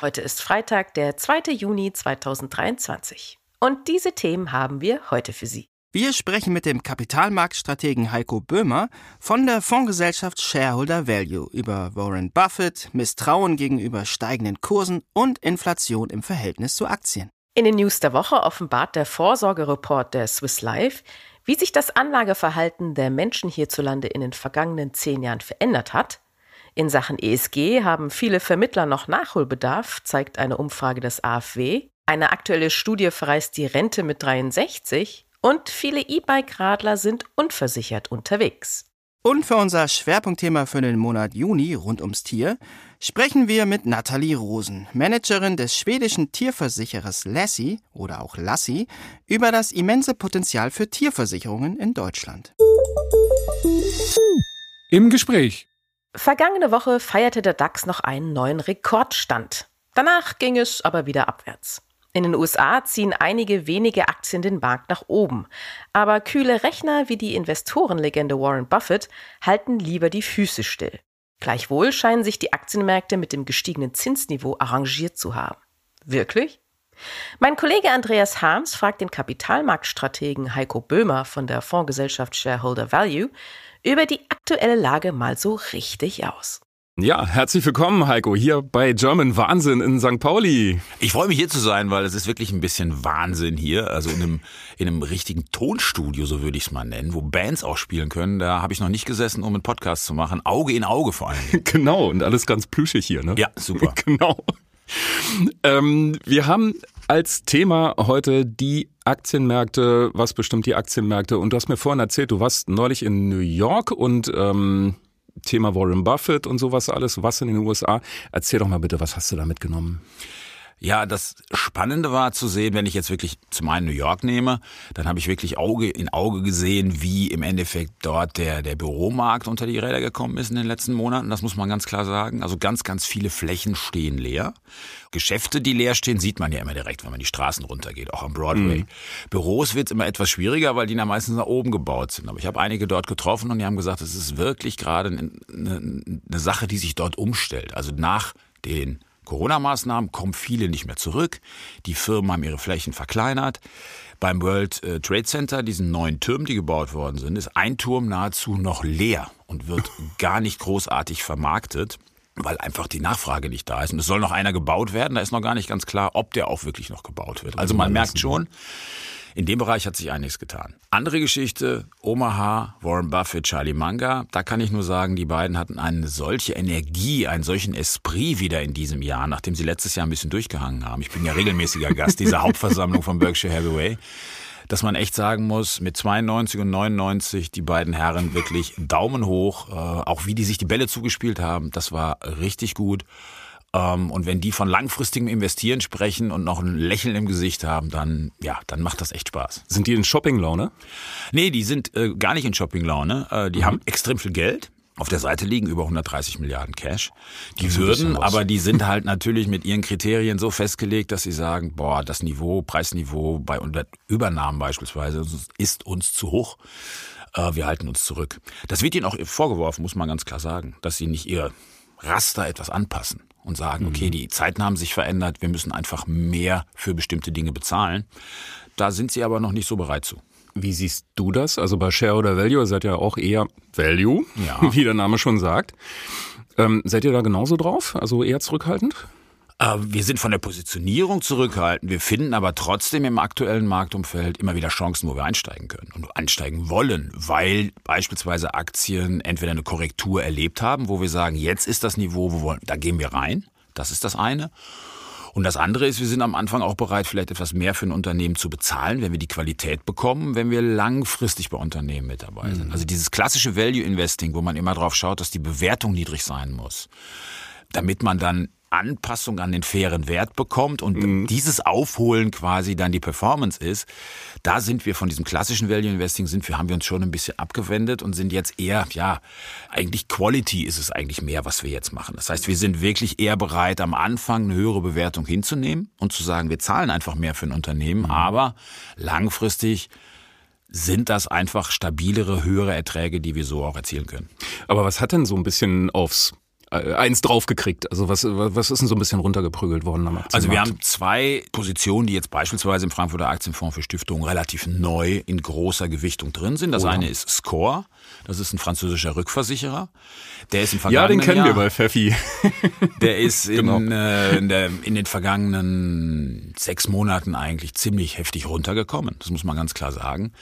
Heute ist Freitag, der 2. Juni 2023. Und diese Themen haben wir heute für Sie. Wir sprechen mit dem Kapitalmarktstrategen Heiko Böhmer von der Fondsgesellschaft Shareholder Value über Warren Buffett, Misstrauen gegenüber steigenden Kursen und Inflation im Verhältnis zu Aktien. In den News der Woche offenbart der Vorsorgereport der Swiss Life, wie sich das Anlageverhalten der Menschen hierzulande in den vergangenen zehn Jahren verändert hat in Sachen ESG haben viele Vermittler noch Nachholbedarf, zeigt eine Umfrage des AfW. Eine aktuelle Studie verreist die Rente mit 63 und viele E-Bike-Radler sind unversichert unterwegs. Und für unser Schwerpunktthema für den Monat Juni rund ums Tier sprechen wir mit Nathalie Rosen, Managerin des schwedischen Tierversicherers Lassie oder auch Lassie, über das immense Potenzial für Tierversicherungen in Deutschland. Im Gespräch Vergangene Woche feierte der DAX noch einen neuen Rekordstand. Danach ging es aber wieder abwärts. In den USA ziehen einige wenige Aktien den Markt nach oben. Aber kühle Rechner wie die Investorenlegende Warren Buffett halten lieber die Füße still. Gleichwohl scheinen sich die Aktienmärkte mit dem gestiegenen Zinsniveau arrangiert zu haben. Wirklich? Mein Kollege Andreas Harms fragt den Kapitalmarktstrategen Heiko Böhmer von der Fondsgesellschaft Shareholder Value, über die aktuelle Lage mal so richtig aus. Ja, herzlich willkommen, Heiko, hier bei German Wahnsinn in St. Pauli. Ich freue mich hier zu sein, weil es ist wirklich ein bisschen Wahnsinn hier. Also in einem, in einem richtigen Tonstudio, so würde ich es mal nennen, wo Bands auch spielen können. Da habe ich noch nicht gesessen, um einen Podcast zu machen. Auge in Auge vor allem. genau, und alles ganz plüschig hier, ne? Ja, super. genau. Ähm, wir haben als Thema heute die Aktienmärkte. Was bestimmt die Aktienmärkte? Und du hast mir vorhin erzählt, du warst neulich in New York und ähm, Thema Warren Buffett und sowas alles, was in den USA. Erzähl doch mal bitte, was hast du da mitgenommen? Ja, das Spannende war zu sehen, wenn ich jetzt wirklich zum einen New York nehme, dann habe ich wirklich Auge in Auge gesehen, wie im Endeffekt dort der, der Büromarkt unter die Räder gekommen ist in den letzten Monaten. Das muss man ganz klar sagen. Also ganz, ganz viele Flächen stehen leer. Geschäfte, die leer stehen, sieht man ja immer direkt, wenn man die Straßen runtergeht, auch am Broadway. Mhm. Büros wird immer etwas schwieriger, weil die da meistens nach oben gebaut sind. Aber ich habe einige dort getroffen und die haben gesagt, es ist wirklich gerade eine, eine Sache, die sich dort umstellt. Also nach den Corona-Maßnahmen kommen viele nicht mehr zurück. Die Firmen haben ihre Flächen verkleinert. Beim World äh, Trade Center, diesen neuen Türmen, die gebaut worden sind, ist ein Turm nahezu noch leer und wird gar nicht großartig vermarktet weil einfach die Nachfrage nicht da ist. Und es soll noch einer gebaut werden, da ist noch gar nicht ganz klar, ob der auch wirklich noch gebaut wird. Also man merkt schon, in dem Bereich hat sich einiges getan. Andere Geschichte, Omaha, Warren Buffett, Charlie Munger. Da kann ich nur sagen, die beiden hatten eine solche Energie, einen solchen Esprit wieder in diesem Jahr, nachdem sie letztes Jahr ein bisschen durchgehangen haben. Ich bin ja regelmäßiger Gast dieser Hauptversammlung von Berkshire Hathaway dass man echt sagen muss, mit 92 und 99 die beiden Herren wirklich Daumen hoch, äh, auch wie die sich die Bälle zugespielt haben, das war richtig gut. Ähm, und wenn die von langfristigem Investieren sprechen und noch ein Lächeln im Gesicht haben, dann, ja, dann macht das echt Spaß. Sind die in Shoppinglaune? Nee, die sind äh, gar nicht in Shoppinglaune. Äh, die mhm. haben extrem viel Geld. Auf der Seite liegen über 130 Milliarden Cash. Die würden, aber die sind halt natürlich mit ihren Kriterien so festgelegt, dass sie sagen, boah, das Niveau, Preisniveau bei Übernahmen beispielsweise ist uns zu hoch. Äh, wir halten uns zurück. Das wird ihnen auch vorgeworfen, muss man ganz klar sagen, dass sie nicht ihr Raster etwas anpassen und sagen, okay, mhm. die Zeiten haben sich verändert, wir müssen einfach mehr für bestimmte Dinge bezahlen. Da sind sie aber noch nicht so bereit zu. Wie siehst du das? Also bei Share oder Value seid ihr auch eher Value, ja. wie der Name schon sagt. Ähm, seid ihr da genauso drauf? Also eher zurückhaltend? Äh, wir sind von der Positionierung zurückhaltend. Wir finden aber trotzdem im aktuellen Marktumfeld immer wieder Chancen, wo wir einsteigen können und einsteigen wollen, weil beispielsweise Aktien entweder eine Korrektur erlebt haben, wo wir sagen, jetzt ist das Niveau, wo wir, da gehen wir rein. Das ist das eine. Und das andere ist, wir sind am Anfang auch bereit, vielleicht etwas mehr für ein Unternehmen zu bezahlen, wenn wir die Qualität bekommen, wenn wir langfristig bei Unternehmen mit dabei sind. Mhm. Also dieses klassische Value Investing, wo man immer drauf schaut, dass die Bewertung niedrig sein muss, damit man dann Anpassung an den fairen Wert bekommt und mhm. dieses Aufholen quasi dann die Performance ist, da sind wir von diesem klassischen Value Investing sind wir, haben wir uns schon ein bisschen abgewendet und sind jetzt eher, ja, eigentlich Quality ist es eigentlich mehr, was wir jetzt machen. Das heißt, wir sind wirklich eher bereit, am Anfang eine höhere Bewertung hinzunehmen und zu sagen, wir zahlen einfach mehr für ein Unternehmen, mhm. aber langfristig sind das einfach stabilere, höhere Erträge, die wir so auch erzielen können. Aber was hat denn so ein bisschen aufs eins draufgekriegt? Also was, was ist denn so ein bisschen runtergeprügelt worden am Aktienmarkt? Also wir haben zwei Positionen, die jetzt beispielsweise im Frankfurter Aktienfonds für Stiftungen relativ neu in großer Gewichtung drin sind. Das oh. eine ist Score, das ist ein französischer Rückversicherer. Der ist im vergangenen Ja, den kennen Jahr, wir bei Pfeffi. Der ist in, genau. äh, in, der, in den vergangenen sechs Monaten eigentlich ziemlich heftig runtergekommen. Das muss man ganz klar sagen.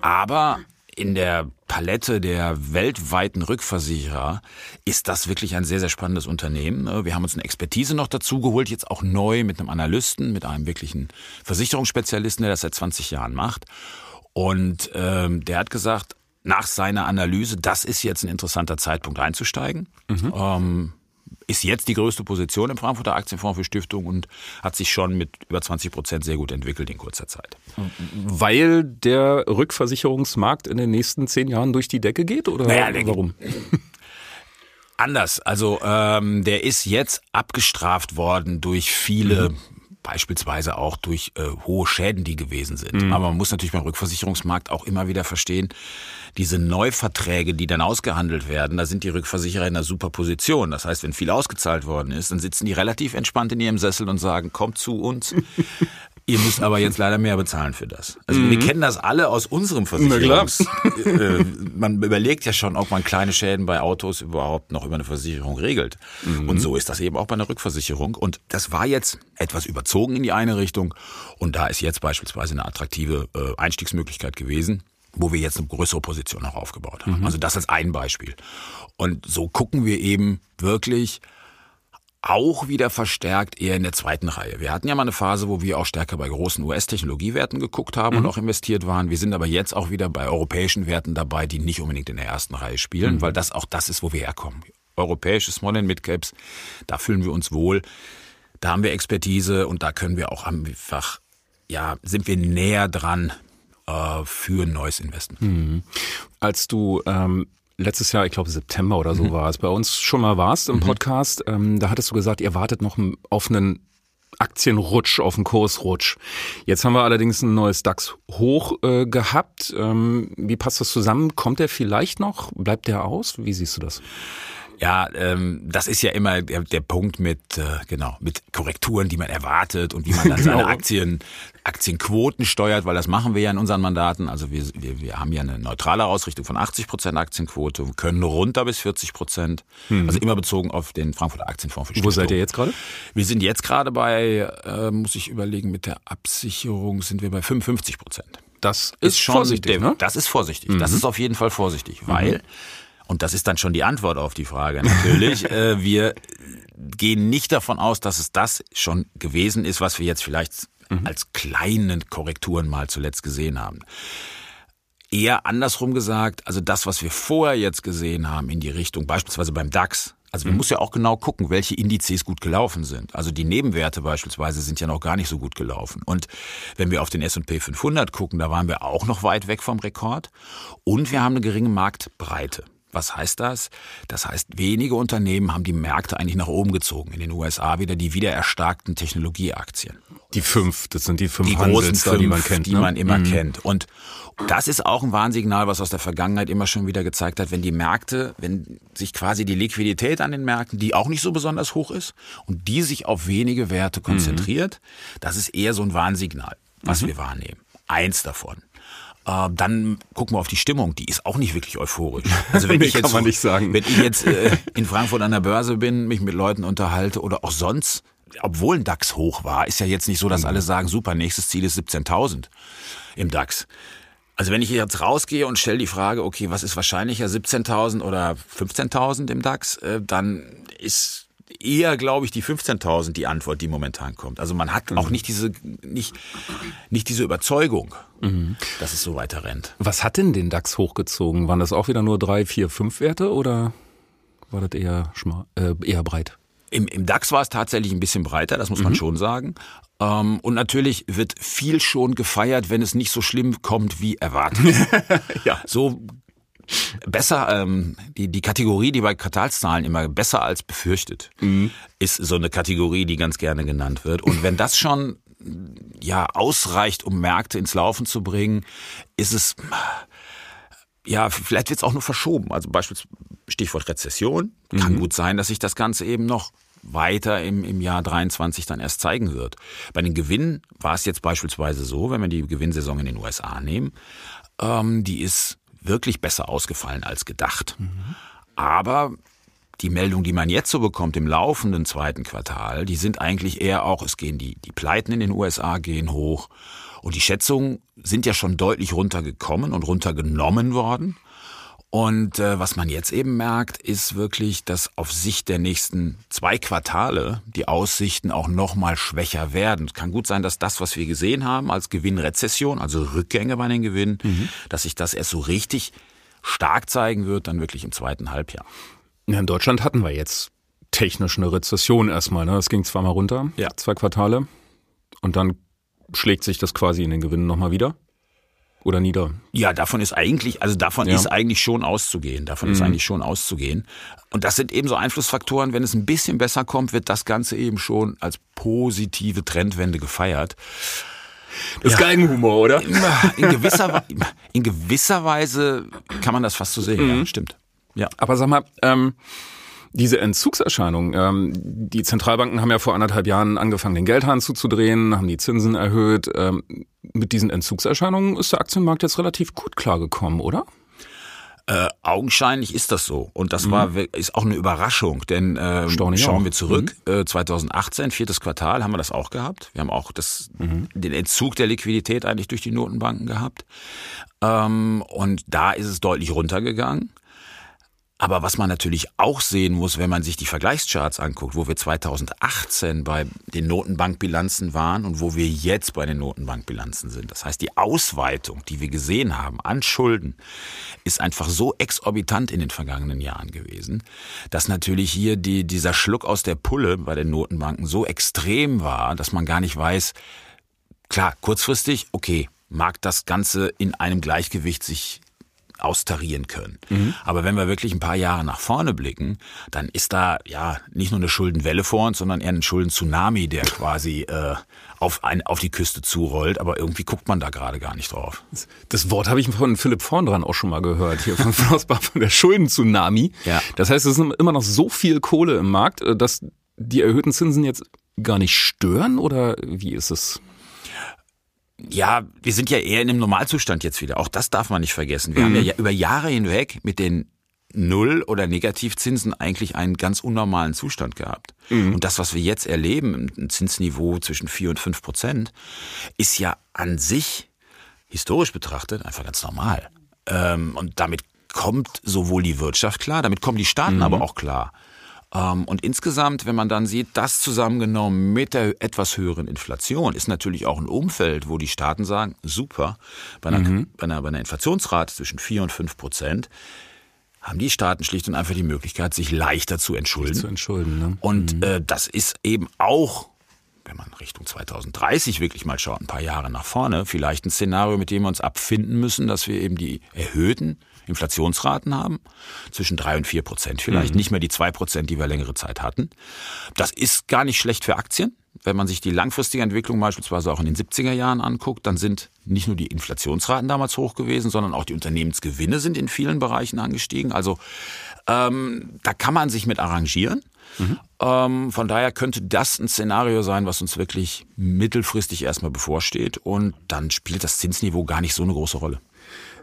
Aber in der Palette der weltweiten Rückversicherer ist das wirklich ein sehr, sehr spannendes Unternehmen. Wir haben uns eine Expertise noch dazu geholt, jetzt auch neu mit einem Analysten, mit einem wirklichen Versicherungsspezialisten, der das seit 20 Jahren macht. Und ähm, der hat gesagt, nach seiner Analyse, das ist jetzt ein interessanter Zeitpunkt einzusteigen. Mhm. Ähm, ist jetzt die größte Position im Frankfurter Aktienfonds für Stiftungen und hat sich schon mit über 20 Prozent sehr gut entwickelt in kurzer Zeit. Weil der Rückversicherungsmarkt in den nächsten zehn Jahren durch die Decke geht oder naja, warum? Anders. Also ähm, der ist jetzt abgestraft worden durch viele mhm beispielsweise auch durch äh, hohe Schäden, die gewesen sind. Mhm. Aber man muss natürlich beim Rückversicherungsmarkt auch immer wieder verstehen, diese Neuverträge, die dann ausgehandelt werden, da sind die Rückversicherer in einer super Position. Das heißt, wenn viel ausgezahlt worden ist, dann sitzen die relativ entspannt in ihrem Sessel und sagen, kommt zu uns. Ihr müsst aber jetzt leider mehr bezahlen für das. Also mhm. wir kennen das alle aus unserem Versicherungs. äh, man überlegt ja schon, ob man kleine Schäden bei Autos überhaupt noch über eine Versicherung regelt. Mhm. Und so ist das eben auch bei einer Rückversicherung. Und das war jetzt etwas überzogen in die eine Richtung. Und da ist jetzt beispielsweise eine attraktive äh, Einstiegsmöglichkeit gewesen wo wir jetzt eine größere Position auch aufgebaut haben. Mhm. Also das als ein Beispiel. Und so gucken wir eben wirklich auch wieder verstärkt eher in der zweiten Reihe. Wir hatten ja mal eine Phase, wo wir auch stärker bei großen US-Technologiewerten geguckt haben mhm. und auch investiert waren. Wir sind aber jetzt auch wieder bei europäischen Werten dabei, die nicht unbedingt in der ersten Reihe spielen, mhm. weil das auch das ist, wo wir herkommen. Europäische Small and Midcaps, da fühlen wir uns wohl. Da haben wir Expertise und da können wir auch einfach, ja, sind wir näher dran äh, für ein neues Investment. Mhm. Als du ähm letztes Jahr, ich glaube September oder so mhm. war es, bei uns schon mal warst im mhm. Podcast, ähm, da hattest du gesagt, ihr wartet noch auf einen Aktienrutsch, auf einen Kursrutsch. Jetzt haben wir allerdings ein neues DAX hoch äh, gehabt. Ähm, wie passt das zusammen? Kommt der vielleicht noch? Bleibt der aus? Wie siehst du das? Ja, ähm, das ist ja immer der, der Punkt mit äh, genau mit Korrekturen, die man erwartet und wie man dann genau. seine Aktien Aktienquoten steuert, weil das machen wir ja in unseren Mandaten. Also wir, wir, wir haben ja eine neutrale Ausrichtung von 80 Prozent Aktienquote, können runter bis 40 Prozent. Mhm. Also immer bezogen auf den Frankfurter Aktienfonds für Wo seid ihr jetzt gerade? Wir sind jetzt gerade bei, äh, muss ich überlegen, mit der Absicherung sind wir bei 55 Prozent. Das ist, ist schon vorsichtig. Der, ne? Das ist vorsichtig. Mhm. Das ist auf jeden Fall vorsichtig, weil mhm. Und das ist dann schon die Antwort auf die Frage natürlich. äh, wir gehen nicht davon aus, dass es das schon gewesen ist, was wir jetzt vielleicht mhm. als kleine Korrekturen mal zuletzt gesehen haben. Eher andersrum gesagt, also das, was wir vorher jetzt gesehen haben in die Richtung, beispielsweise beim DAX, also man mhm. muss ja auch genau gucken, welche Indizes gut gelaufen sind. Also die Nebenwerte beispielsweise sind ja noch gar nicht so gut gelaufen. Und wenn wir auf den S&P 500 gucken, da waren wir auch noch weit weg vom Rekord. Und wir haben eine geringe Marktbreite. Was heißt das? Das heißt, wenige Unternehmen haben die Märkte eigentlich nach oben gezogen. In den USA wieder die wiedererstarkten Technologieaktien. Die fünf, das sind die fünf die großen fünf, die man kennt. Die ne? man immer mhm. kennt. Und das ist auch ein Warnsignal, was aus der Vergangenheit immer schon wieder gezeigt hat, wenn die Märkte, wenn sich quasi die Liquidität an den Märkten, die auch nicht so besonders hoch ist, und die sich auf wenige Werte konzentriert, mhm. das ist eher so ein Warnsignal, was mhm. wir wahrnehmen. Eins davon. Äh, dann gucken wir auf die Stimmung, die ist auch nicht wirklich euphorisch. Also wenn nee, ich jetzt, kann man nicht sagen. wenn ich jetzt äh, in Frankfurt an der Börse bin, mich mit Leuten unterhalte oder auch sonst, obwohl ein DAX hoch war, ist ja jetzt nicht so, dass mhm. alle sagen, super, nächstes Ziel ist 17.000 im DAX. Also wenn ich jetzt rausgehe und stelle die Frage, okay, was ist wahrscheinlicher, 17.000 oder 15.000 im DAX, äh, dann ist eher, glaube ich, die 15.000 die Antwort, die momentan kommt. Also man hat auch mhm. nicht diese, nicht, nicht diese Überzeugung, mhm. dass es so weiter rennt. Was hat denn den DAX hochgezogen? Waren das auch wieder nur drei, vier, fünf Werte oder war das eher, schmal, äh, eher breit? Im, Im DAX war es tatsächlich ein bisschen breiter, das muss man mhm. schon sagen. Ähm, und natürlich wird viel schon gefeiert, wenn es nicht so schlimm kommt wie erwartet. ja. So besser, ähm, die, die Kategorie, die bei Quartalszahlen immer besser als befürchtet, mhm. ist so eine Kategorie, die ganz gerne genannt wird. Und wenn das schon ja ausreicht, um Märkte ins Laufen zu bringen, ist es ja, vielleicht wird es auch nur verschoben. Also beispielsweise Stichwort Rezession. Kann mhm. gut sein, dass sich das Ganze eben noch weiter im, im Jahr 23 dann erst zeigen wird. Bei den Gewinnen war es jetzt beispielsweise so, wenn wir die Gewinnsaison in den USA nehmen, ähm, die ist wirklich besser ausgefallen als gedacht. Mhm. Aber die Meldungen, die man jetzt so bekommt im laufenden zweiten Quartal, die sind eigentlich eher auch, es gehen die, die Pleiten in den USA gehen hoch und die Schätzungen sind ja schon deutlich runtergekommen und runtergenommen worden. Und äh, was man jetzt eben merkt, ist wirklich, dass auf Sicht der nächsten zwei Quartale die Aussichten auch nochmal schwächer werden. Es kann gut sein, dass das, was wir gesehen haben als Gewinnrezession, also Rückgänge bei den Gewinnen, mhm. dass sich das erst so richtig stark zeigen wird, dann wirklich im zweiten Halbjahr. Ja, in Deutschland hatten wir jetzt technisch eine Rezession erstmal. Ne? Das ging zweimal runter, ja. zwei Quartale. Und dann schlägt sich das quasi in den Gewinnen nochmal wieder oder nieder? Ja, davon ist eigentlich, also davon ja. ist eigentlich schon auszugehen. Davon mhm. ist eigentlich schon auszugehen. Und das sind eben so Einflussfaktoren. Wenn es ein bisschen besser kommt, wird das Ganze eben schon als positive Trendwende gefeiert. Das ist ja. Geigenhumor, oder? In gewisser, in gewisser Weise kann man das fast so sehen. Mhm. Ja, stimmt. Ja. Aber sag mal, ähm, diese Entzugserscheinung, ähm, die Zentralbanken haben ja vor anderthalb Jahren angefangen, den Geldhahn zuzudrehen, haben die Zinsen erhöht. Ähm, mit diesen Entzugserscheinungen ist der Aktienmarkt jetzt relativ gut klargekommen, oder? Äh, augenscheinlich ist das so. Und das mhm. war ist auch eine Überraschung, denn äh, schauen auch. wir zurück, mhm. äh, 2018, viertes Quartal, haben wir das auch gehabt. Wir haben auch das, mhm. den Entzug der Liquidität eigentlich durch die Notenbanken gehabt. Ähm, und da ist es deutlich runtergegangen. Aber was man natürlich auch sehen muss, wenn man sich die Vergleichscharts anguckt, wo wir 2018 bei den Notenbankbilanzen waren und wo wir jetzt bei den Notenbankbilanzen sind. Das heißt, die Ausweitung, die wir gesehen haben an Schulden, ist einfach so exorbitant in den vergangenen Jahren gewesen, dass natürlich hier die, dieser Schluck aus der Pulle bei den Notenbanken so extrem war, dass man gar nicht weiß, klar, kurzfristig, okay, mag das Ganze in einem Gleichgewicht sich austarieren können. Mhm. Aber wenn wir wirklich ein paar Jahre nach vorne blicken, dann ist da ja nicht nur eine Schuldenwelle vor uns, sondern eher ein Schulden-Tsunami, der quasi äh, auf, ein, auf die Küste zurollt. Aber irgendwie guckt man da gerade gar nicht drauf. Das Wort habe ich von Philipp Vorn dran auch schon mal gehört, hier von Flossbach, von der Schulden-Tsunami. Ja. Das heißt, es ist immer noch so viel Kohle im Markt, äh, dass die erhöhten Zinsen jetzt gar nicht stören oder wie ist es? Ja, wir sind ja eher in einem Normalzustand jetzt wieder. Auch das darf man nicht vergessen. Wir mhm. haben ja über Jahre hinweg mit den Null- oder Negativzinsen eigentlich einen ganz unnormalen Zustand gehabt. Mhm. Und das, was wir jetzt erleben, ein Zinsniveau zwischen vier und fünf Prozent, ist ja an sich, historisch betrachtet, einfach ganz normal. Ähm, und damit kommt sowohl die Wirtschaft klar, damit kommen die Staaten mhm. aber auch klar. Ähm, und insgesamt, wenn man dann sieht, das zusammengenommen mit der etwas höheren Inflation, ist natürlich auch ein Umfeld, wo die Staaten sagen, super, bei einer, mhm. bei einer, bei einer Inflationsrate zwischen 4 und 5 Prozent haben die Staaten schlicht und einfach die Möglichkeit, sich leichter zu entschulden. Zu entschulden ne? Und mhm. äh, das ist eben auch, wenn man Richtung 2030 wirklich mal schaut, ein paar Jahre nach vorne, vielleicht ein Szenario, mit dem wir uns abfinden müssen, dass wir eben die erhöhten Inflationsraten haben, zwischen drei und vier Prozent vielleicht, mhm. nicht mehr die zwei Prozent, die wir längere Zeit hatten. Das ist gar nicht schlecht für Aktien. Wenn man sich die langfristige Entwicklung beispielsweise auch in den 70er Jahren anguckt, dann sind nicht nur die Inflationsraten damals hoch gewesen, sondern auch die Unternehmensgewinne sind in vielen Bereichen angestiegen. Also ähm, da kann man sich mit arrangieren. Mhm. Ähm, von daher könnte das ein Szenario sein, was uns wirklich mittelfristig erstmal bevorsteht. Und dann spielt das Zinsniveau gar nicht so eine große Rolle.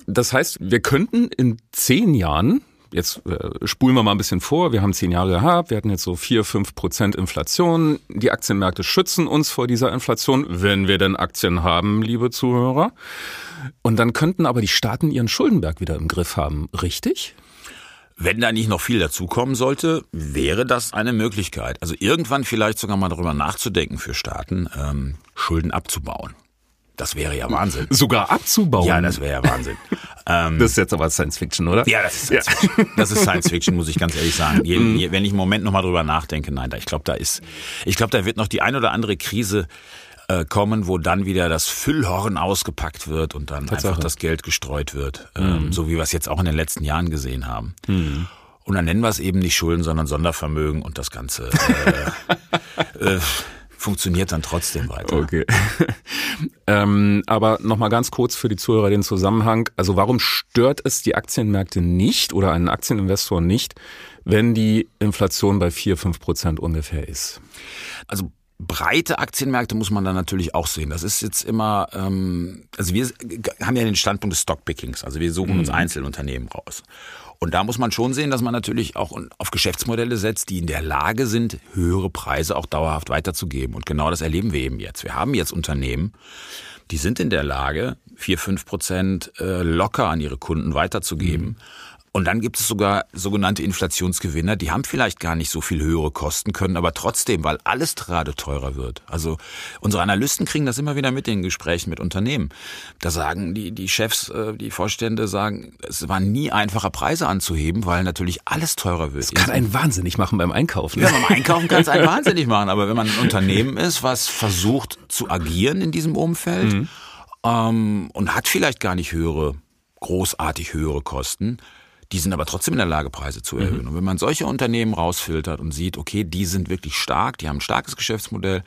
Das heißt, wir könnten in zehn Jahren, jetzt äh, spulen wir mal ein bisschen vor, wir haben zehn Jahre gehabt, wir hatten jetzt so vier, fünf Prozent Inflation. Die Aktienmärkte schützen uns vor dieser Inflation, wenn wir denn Aktien haben, liebe Zuhörer. Und dann könnten aber die Staaten ihren Schuldenberg wieder im Griff haben, richtig? Wenn da nicht noch viel dazukommen sollte, wäre das eine Möglichkeit. Also irgendwann vielleicht sogar mal darüber nachzudenken für Staaten, ähm, Schulden abzubauen. Das wäre ja Wahnsinn. Sogar abzubauen. Ja, das wäre ja Wahnsinn. ähm, das ist jetzt aber Science Fiction, oder? Ja, das ist Science ja. Fiction. Das ist Science Fiction, muss ich ganz ehrlich sagen. Je, mhm. je, wenn ich einen Moment nochmal drüber nachdenke, nein, da, ich glaube, da ist, ich glaube, da wird noch die ein oder andere Krise äh, kommen, wo dann wieder das Füllhorn ausgepackt wird und dann Tatsache. einfach das Geld gestreut wird, ähm, mhm. so wie wir es jetzt auch in den letzten Jahren gesehen haben. Mhm. Und dann nennen wir es eben nicht Schulden, sondern Sondervermögen und das Ganze äh, äh, funktioniert dann trotzdem weiter. Okay. ähm, aber nochmal ganz kurz für die Zuhörer den Zusammenhang. Also warum stört es die Aktienmärkte nicht oder einen Aktieninvestor nicht, wenn die Inflation bei vier fünf Prozent ungefähr ist? Also breite Aktienmärkte muss man dann natürlich auch sehen. Das ist jetzt immer, ähm, also wir haben ja den Standpunkt des Stockpickings. Also wir suchen mhm. uns Einzelunternehmen raus. Und da muss man schon sehen, dass man natürlich auch auf Geschäftsmodelle setzt, die in der Lage sind, höhere Preise auch dauerhaft weiterzugeben. Und genau das erleben wir eben jetzt. Wir haben jetzt Unternehmen, die sind in der Lage, vier fünf Prozent äh, locker an ihre Kunden weiterzugeben. Mhm. Und dann gibt es sogar sogenannte Inflationsgewinner, die haben vielleicht gar nicht so viel höhere Kosten, können aber trotzdem, weil alles gerade teurer wird. Also unsere Analysten kriegen das immer wieder mit in Gesprächen mit Unternehmen. Da sagen die, die Chefs, äh, die Vorstände sagen, es war nie einfacher Preise anzuheben, weil natürlich alles teurer wird. Das kann einen wahnsinnig machen beim Einkaufen. Ja, beim Einkaufen kann es einen wahnsinnig machen. Aber wenn man ein Unternehmen ist, was versucht zu agieren in diesem Umfeld mhm. ähm, und hat vielleicht gar nicht höhere, großartig höhere Kosten, die sind aber trotzdem in der Lage, Preise zu erhöhen. Mhm. Und wenn man solche Unternehmen rausfiltert und sieht, okay, die sind wirklich stark, die haben ein starkes Geschäftsmodell,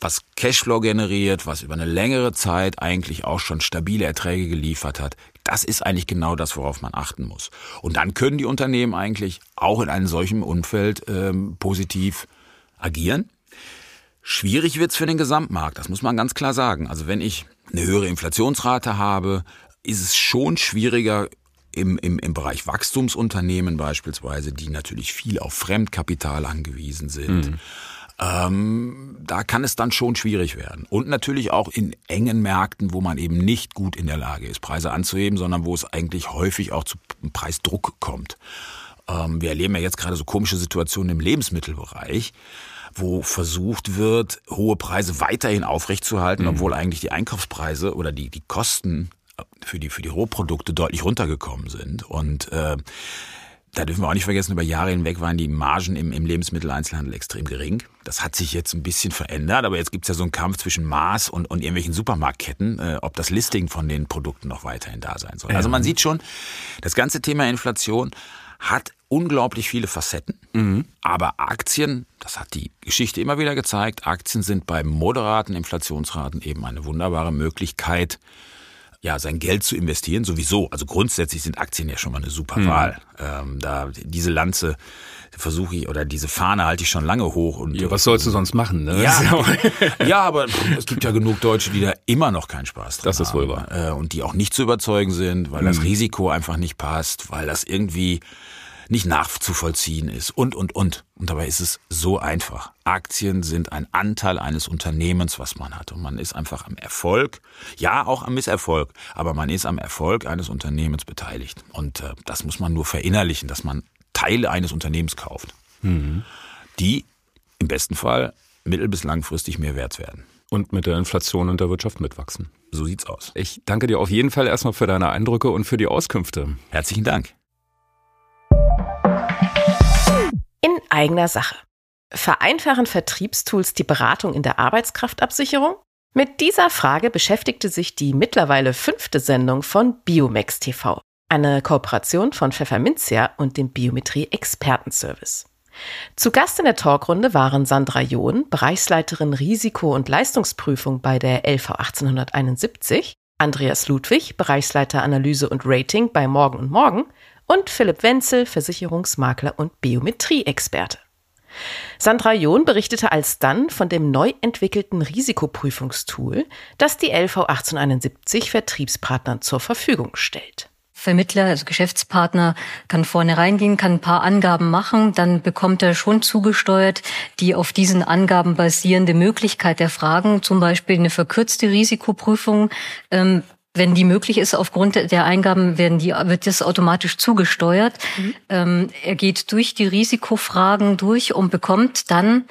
was Cashflow generiert, was über eine längere Zeit eigentlich auch schon stabile Erträge geliefert hat, das ist eigentlich genau das, worauf man achten muss. Und dann können die Unternehmen eigentlich auch in einem solchen Umfeld ähm, positiv agieren. Schwierig wird's für den Gesamtmarkt, das muss man ganz klar sagen. Also wenn ich eine höhere Inflationsrate habe, ist es schon schwieriger, im, im, im Bereich Wachstumsunternehmen beispielsweise, die natürlich viel auf Fremdkapital angewiesen sind. Mhm. Ähm, da kann es dann schon schwierig werden. Und natürlich auch in engen Märkten, wo man eben nicht gut in der Lage ist, Preise anzuheben, sondern wo es eigentlich häufig auch zu Preisdruck kommt. Ähm, wir erleben ja jetzt gerade so komische Situationen im Lebensmittelbereich wo versucht wird, hohe Preise weiterhin aufrechtzuerhalten, mhm. obwohl eigentlich die Einkaufspreise oder die, die Kosten für die, für die Rohprodukte deutlich runtergekommen sind. Und äh, da dürfen wir auch nicht vergessen, über Jahre hinweg waren die Margen im, im Lebensmitteleinzelhandel extrem gering. Das hat sich jetzt ein bisschen verändert, aber jetzt gibt's ja so einen Kampf zwischen Maß und, und irgendwelchen Supermarktketten, äh, ob das Listing von den Produkten noch weiterhin da sein soll. Also man sieht schon, das ganze Thema Inflation hat unglaublich viele Facetten. Mhm. Aber Aktien, das hat die Geschichte immer wieder gezeigt, Aktien sind bei moderaten Inflationsraten eben eine wunderbare Möglichkeit, ja, sein Geld zu investieren, sowieso. Also grundsätzlich sind Aktien ja schon mal eine super mhm. Wahl. Ähm, da diese Lanze versuche ich oder diese Fahne halte ich schon lange hoch. Und ja, was sollst du sonst machen? Ne? Ja, ja, aber es gibt ja genug Deutsche, die da immer noch keinen Spaß dran das ist haben. wohl wahr. Äh, und die auch nicht zu überzeugen sind, weil mhm. das Risiko einfach nicht passt, weil das irgendwie nicht nachzuvollziehen ist und, und, und. Und dabei ist es so einfach. Aktien sind ein Anteil eines Unternehmens, was man hat. Und man ist einfach am Erfolg, ja auch am Misserfolg, aber man ist am Erfolg eines Unternehmens beteiligt. Und äh, das muss man nur verinnerlichen, dass man Teile eines Unternehmens kauft, mhm. die im besten Fall mittel- bis langfristig mehr wert werden. Und mit der Inflation und der Wirtschaft mitwachsen. So sieht's aus. Ich danke dir auf jeden Fall erstmal für deine Eindrücke und für die Auskünfte. Herzlichen Dank. Eigener Sache. Vereinfachen Vertriebstools die Beratung in der Arbeitskraftabsicherung? Mit dieser Frage beschäftigte sich die mittlerweile fünfte Sendung von Biomex TV, eine Kooperation von Pfefferminzia und dem Biometrie Expertenservice. Zu Gast in der Talkrunde waren Sandra John, Bereichsleiterin Risiko- und Leistungsprüfung bei der LV 1871, Andreas Ludwig, Bereichsleiter Analyse und Rating bei Morgen und Morgen und Philipp Wenzel, Versicherungsmakler und Biometrieexperte. Sandra John berichtete alsdann von dem neu entwickelten Risikoprüfungstool, das die LV 1871 Vertriebspartnern zur Verfügung stellt. Vermittler, also Geschäftspartner, kann vorne reingehen, kann ein paar Angaben machen, dann bekommt er schon zugesteuert die auf diesen Angaben basierende Möglichkeit der Fragen, zum Beispiel eine verkürzte Risikoprüfung. Ähm, wenn die möglich ist, aufgrund der Eingaben werden die, wird das automatisch zugesteuert. Mhm. Ähm, er geht durch die Risikofragen durch und bekommt dann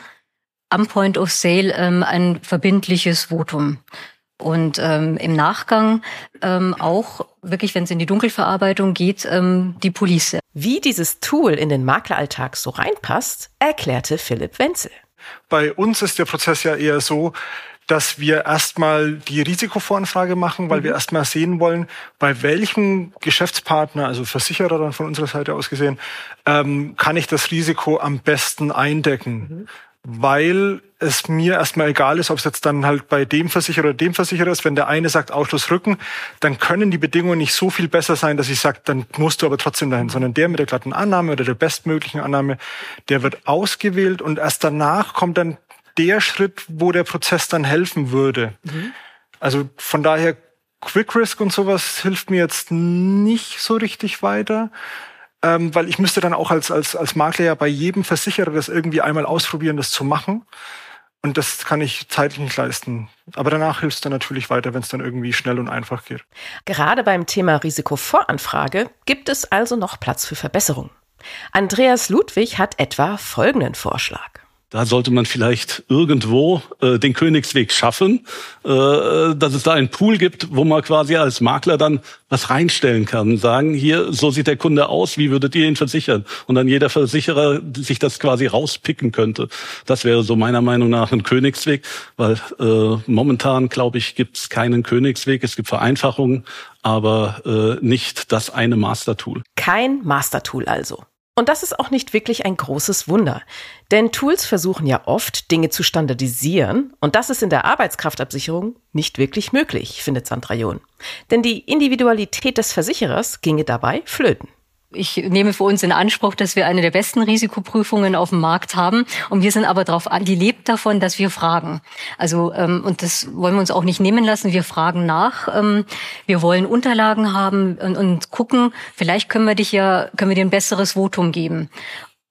am Point of Sale ähm, ein verbindliches Votum. Und ähm, im Nachgang ähm, auch wirklich, wenn es in die Dunkelverarbeitung geht, ähm, die Police. Wie dieses Tool in den Makleralltag so reinpasst, erklärte Philipp Wenzel. Bei uns ist der Prozess ja eher so, dass wir erstmal die Risikovoranfrage machen, weil mhm. wir erstmal sehen wollen, bei welchem Geschäftspartner, also Versicherer dann von unserer Seite aus gesehen, ähm, kann ich das Risiko am besten eindecken. Mhm. Weil es mir erstmal egal ist, ob es jetzt dann halt bei dem Versicherer oder dem Versicherer ist. Wenn der eine sagt Ausschluss Rücken, dann können die Bedingungen nicht so viel besser sein, dass ich sage, dann musst du aber trotzdem dahin, sondern der mit der glatten Annahme oder der bestmöglichen Annahme, der wird ausgewählt und erst danach kommt dann der Schritt, wo der Prozess dann helfen würde. Mhm. Also von daher Quick Risk und sowas hilft mir jetzt nicht so richtig weiter, ähm, weil ich müsste dann auch als, als, als Makler ja bei jedem Versicherer das irgendwie einmal ausprobieren, das zu machen. Und das kann ich zeitlich nicht leisten. Aber danach hilft es dann natürlich weiter, wenn es dann irgendwie schnell und einfach geht. Gerade beim Thema Risikovoranfrage gibt es also noch Platz für Verbesserungen. Andreas Ludwig hat etwa folgenden Vorschlag. Da sollte man vielleicht irgendwo äh, den Königsweg schaffen, äh, dass es da einen Pool gibt, wo man quasi als Makler dann was reinstellen kann. Sagen, hier, so sieht der Kunde aus, wie würdet ihr ihn versichern? Und dann jeder Versicherer sich das quasi rauspicken könnte. Das wäre so meiner Meinung nach ein Königsweg, weil äh, momentan, glaube ich, gibt es keinen Königsweg. Es gibt Vereinfachungen, aber äh, nicht das eine Mastertool. Kein Mastertool also. Und das ist auch nicht wirklich ein großes Wunder. Denn Tools versuchen ja oft, Dinge zu standardisieren. Und das ist in der Arbeitskraftabsicherung nicht wirklich möglich, findet Sandra John. Denn die Individualität des Versicherers ginge dabei flöten. Ich nehme für uns in Anspruch, dass wir eine der besten Risikoprüfungen auf dem Markt haben. Und wir sind aber darauf an, die lebt davon, dass wir fragen. Also, ähm, und das wollen wir uns auch nicht nehmen lassen. Wir fragen nach. Ähm, wir wollen Unterlagen haben und, und gucken, vielleicht können wir dich ja, können wir dir ein besseres Votum geben.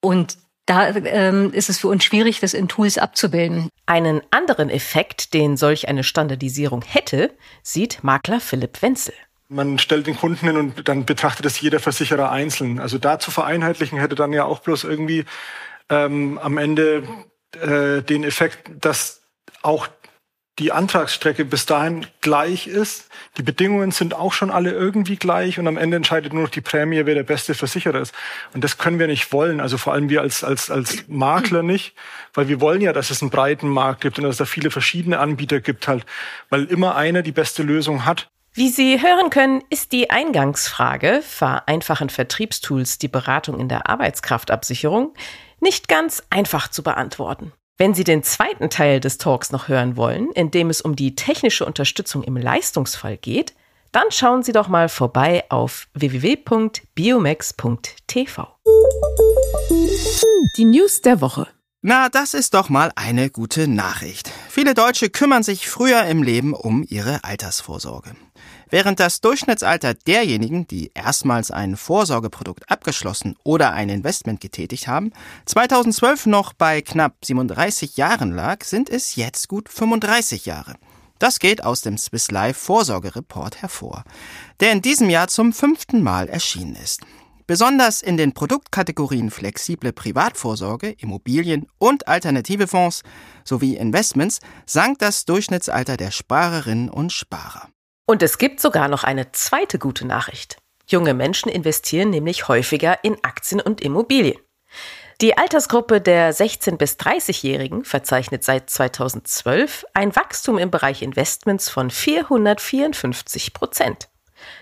Und da ähm, ist es für uns schwierig, das in Tools abzubilden. Einen anderen Effekt, den solch eine Standardisierung hätte, sieht Makler Philipp Wenzel. Man stellt den Kunden hin und dann betrachtet es jeder Versicherer einzeln. Also da zu vereinheitlichen hätte dann ja auch bloß irgendwie ähm, am Ende äh, den Effekt, dass auch die Antragsstrecke bis dahin gleich ist. Die Bedingungen sind auch schon alle irgendwie gleich und am Ende entscheidet nur noch die Prämie, wer der beste Versicherer ist. Und das können wir nicht wollen. Also vor allem wir als, als, als Makler nicht, weil wir wollen ja, dass es einen breiten Markt gibt und dass es da viele verschiedene Anbieter gibt halt, weil immer einer die beste Lösung hat. Wie Sie hören können, ist die Eingangsfrage, vereinfachen Vertriebstools die Beratung in der Arbeitskraftabsicherung, nicht ganz einfach zu beantworten. Wenn Sie den zweiten Teil des Talks noch hören wollen, in dem es um die technische Unterstützung im Leistungsfall geht, dann schauen Sie doch mal vorbei auf www.biomax.tv. Die News der Woche. Na, das ist doch mal eine gute Nachricht. Viele Deutsche kümmern sich früher im Leben um ihre Altersvorsorge. Während das Durchschnittsalter derjenigen, die erstmals ein Vorsorgeprodukt abgeschlossen oder ein Investment getätigt haben, 2012 noch bei knapp 37 Jahren lag, sind es jetzt gut 35 Jahre. Das geht aus dem Swiss Life Vorsorgereport hervor, der in diesem Jahr zum fünften Mal erschienen ist. Besonders in den Produktkategorien flexible Privatvorsorge, Immobilien und alternative Fonds sowie Investments sank das Durchschnittsalter der Sparerinnen und Sparer. Und es gibt sogar noch eine zweite gute Nachricht. Junge Menschen investieren nämlich häufiger in Aktien und Immobilien. Die Altersgruppe der 16- bis 30-Jährigen verzeichnet seit 2012 ein Wachstum im Bereich Investments von 454 Prozent.